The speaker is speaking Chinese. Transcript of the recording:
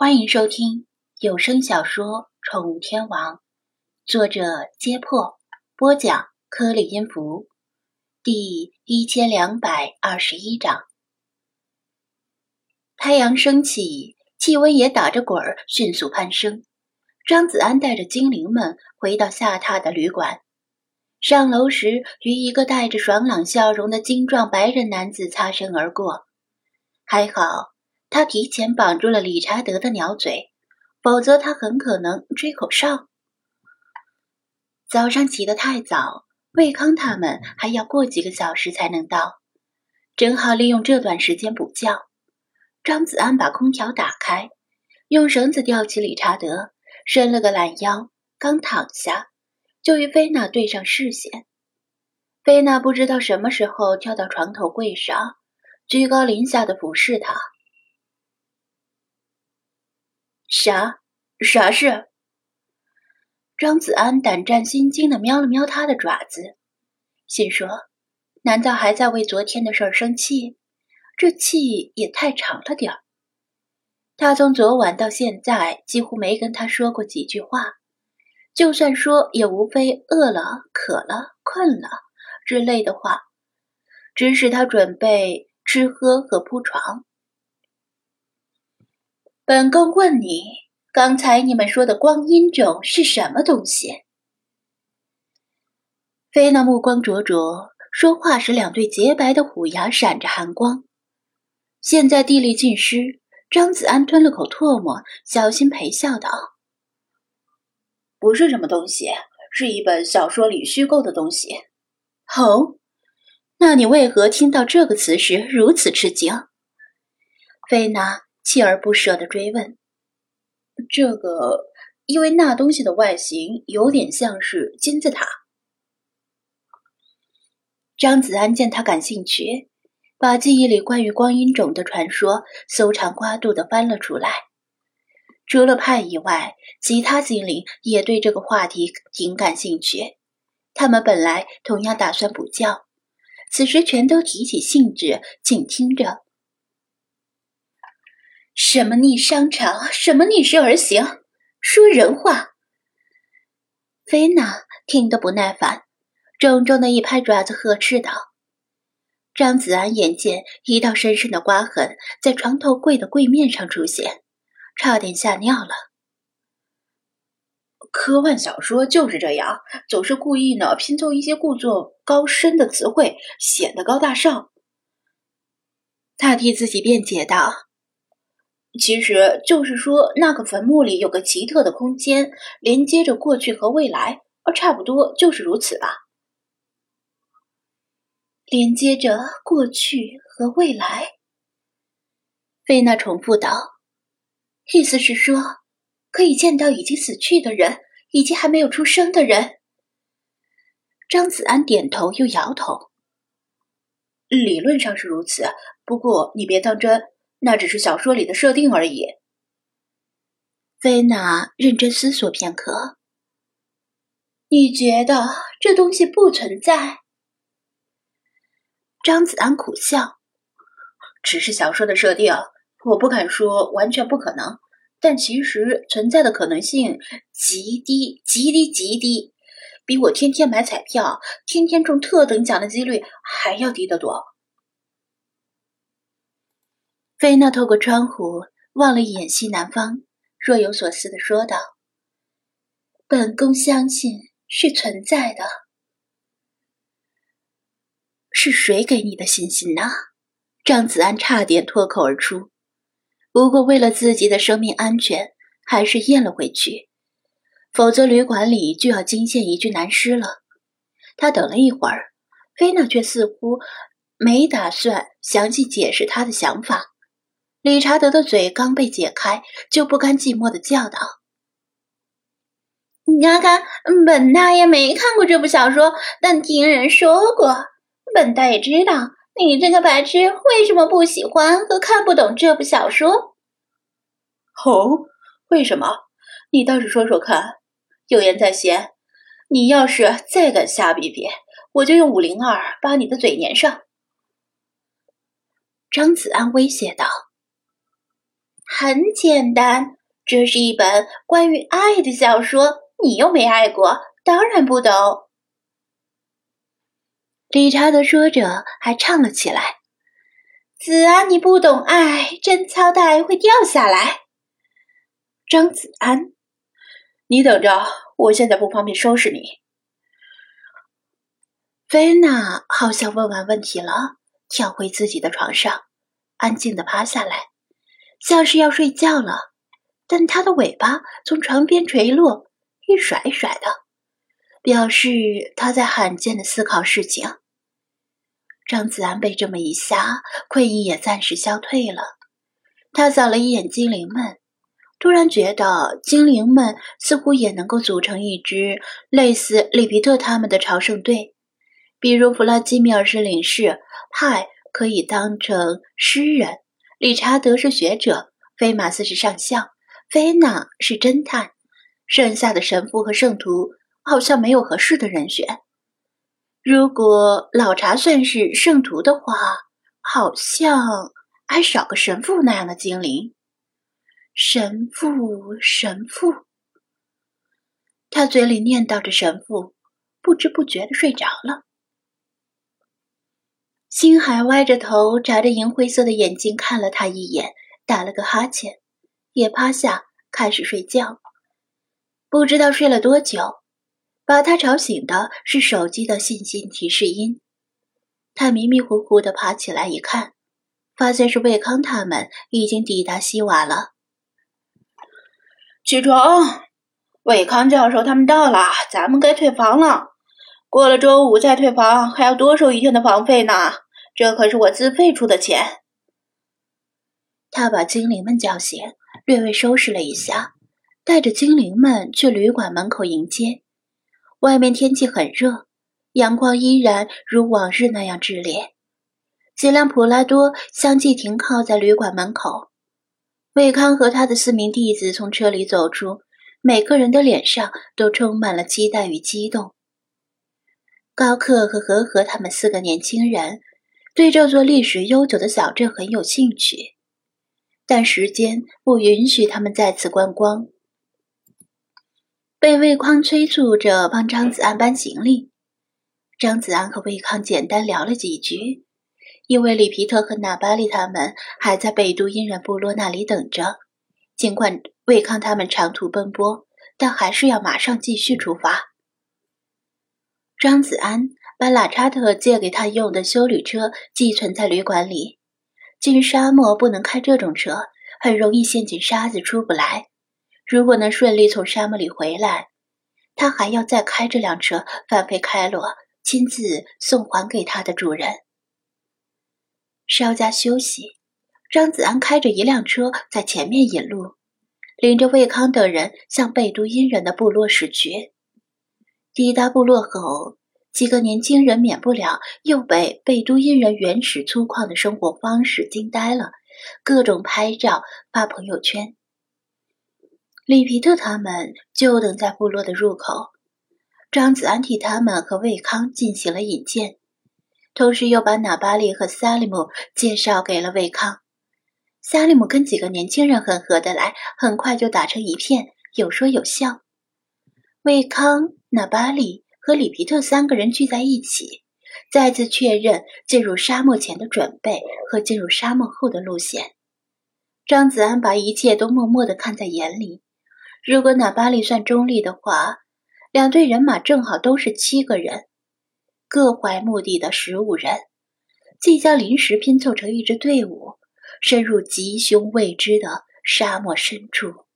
欢迎收听有声小说《宠物天王》，作者：揭破，播讲：颗粒音符，第一千两百二十一章。太阳升起，气温也打着滚儿，迅速攀升。张子安带着精灵们回到下榻的旅馆。上楼时，与一个带着爽朗笑容的精壮白人男子擦身而过，还好。他提前绑住了理查德的鸟嘴，否则他很可能吹口哨。早上起得太早，魏康他们还要过几个小时才能到，正好利用这段时间补觉。张子安把空调打开，用绳子吊起理查德，伸了个懒腰，刚躺下，就与菲娜对上视线。菲娜不知道什么时候跳到床头柜上，居高临下的俯视他。啥？啥事？张子安胆战心惊的瞄了瞄他的爪子，心说：难道还在为昨天的事生气？这气也太长了点儿。他从昨晚到现在几乎没跟他说过几句话，就算说，也无非饿了、渴了、困了之类的话，指使他准备吃喝和铺床。本宫问你，刚才你们说的光阴种是什么东西？菲娜目光灼灼，说话时两对洁白的虎牙闪着寒光。现在地利尽失，张子安吞了口唾沫，小心陪笑道：“不是什么东西，是一本小说里虚构的东西。”哦，那你为何听到这个词时如此吃惊？菲娜。锲而不舍的追问：“这个，因为那东西的外形有点像是金字塔。”张子安见他感兴趣，把记忆里关于光阴种的传说搜肠刮肚的翻了出来。除了派以外，其他精灵也对这个话题挺感兴趣。他们本来同样打算补觉，此时全都提起兴致，静听着。什么逆商朝，什么逆时而行，说人话。菲娜听得不耐烦，重重的一拍爪子，呵斥道：“张子安，眼见一道深深的刮痕在床头柜的柜面上出现，差点吓尿了。科幻小说就是这样，总是故意呢拼凑一些故作高深的词汇，显得高大上。”他替自己辩解道。其实就是说，那个坟墓里有个奇特的空间，连接着过去和未来，而差不多就是如此吧。连接着过去和未来，菲娜重复道：“意思是说，可以见到已经死去的人，以及还没有出生的人。”张子安点头又摇头：“理论上是如此，不过你别当真。”那只是小说里的设定而已。菲娜认真思索片刻，你觉得这东西不存在？张子安苦笑，只是小说的设定，我不敢说完全不可能，但其实存在的可能性极低，极低，极低，比我天天买彩票、天天中特等奖的几率还要低得多。菲娜透过窗户望了一眼西南方，若有所思的说道：“本宫相信是存在的。是谁给你的信心呢？”张子安差点脱口而出，不过为了自己的生命安全，还是咽了回去，否则旅馆里就要惊现一具男尸了。他等了一会儿，菲娜却似乎没打算详细解释他的想法。理查德的嘴刚被解开，就不甘寂寞的叫道：“你看看，本大爷没看过这部小说，但听人说过。本大爷知道你这个白痴为什么不喜欢和看不懂这部小说。哦，为什么？你倒是说说看。有言在先，你要是再敢瞎逼逼，我就用五零二把你的嘴粘上。”张子安威胁道。很简单，这是一本关于爱的小说，你又没爱过，当然不懂。理查德说着，还唱了起来：“子安，你不懂爱，贞操带会掉下来。”张子安，你等着，我现在不方便收拾你。菲娜好像问完问题了，跳回自己的床上，安静的趴下来，像是要睡觉了。但它的尾巴从床边垂落，一甩一甩的，表示它在罕见的思考事情。张子安被这么一吓，困意也暂时消退了。他扫了一眼精灵们。突然觉得精灵们似乎也能够组成一支类似里皮特他们的朝圣队，比如弗拉基米尔是领事，派可以当成诗人，理查德是学者，菲马斯是上校，菲娜是侦探，剩下的神父和圣徒好像没有合适的人选。如果老查算是圣徒的话，好像还少个神父那样的精灵。神父，神父，他嘴里念叨着神父，不知不觉的睡着了。星海歪着头，眨着银灰色的眼睛看了他一眼，打了个哈欠，也趴下开始睡觉。不知道睡了多久，把他吵醒的是手机的信息提示音。他迷迷糊糊的爬起来一看，发现是魏康他们已经抵达西瓦了。起床，伟康教授他们到了，咱们该退房了。过了周五再退房，还要多收一天的房费呢。这可是我自费出的钱。他把精灵们叫醒，略微收拾了一下，带着精灵们去旅馆门口迎接。外面天气很热，阳光依然如往日那样炽烈。几辆普拉多相继停靠在旅馆门口。魏康和他的四名弟子从车里走出，每个人的脸上都充满了期待与激动。高克和和和他们四个年轻人对这座历史悠久的小镇很有兴趣，但时间不允许他们再次观光，被魏康催促着帮张子安搬行李。张子安和魏康简单聊了几句。因为里皮特和纳巴利他们还在北都因人部落那里等着，尽管魏康他们长途奔波，但还是要马上继续出发。张子安把拉查特借给他用的修旅车寄存在旅馆里。进沙漠不能开这种车，很容易陷进沙子出不来。如果能顺利从沙漠里回来，他还要再开这辆车返回开罗，亲自送还给他的主人。稍加休息，张子安开着一辆车在前面引路，领着魏康等人向贝都因人的部落驶去。抵达部落后，几个年轻人免不了又被贝都因人原始粗犷的生活方式惊呆了，各种拍照发朋友圈。里皮特他们就等在部落的入口，张子安替他们和魏康进行了引荐。同时又把纳巴利和萨利姆介绍给了魏康。萨利姆跟几个年轻人很合得来，很快就打成一片，有说有笑。魏康、纳巴利和里皮特三个人聚在一起，再次确认进入沙漠前的准备和进入沙漠后的路线。张子安把一切都默默地看在眼里。如果纳巴利算中立的话，两队人马正好都是七个人。各怀目的的十五人，即将临时拼凑成一支队伍，深入吉凶未知的沙漠深处。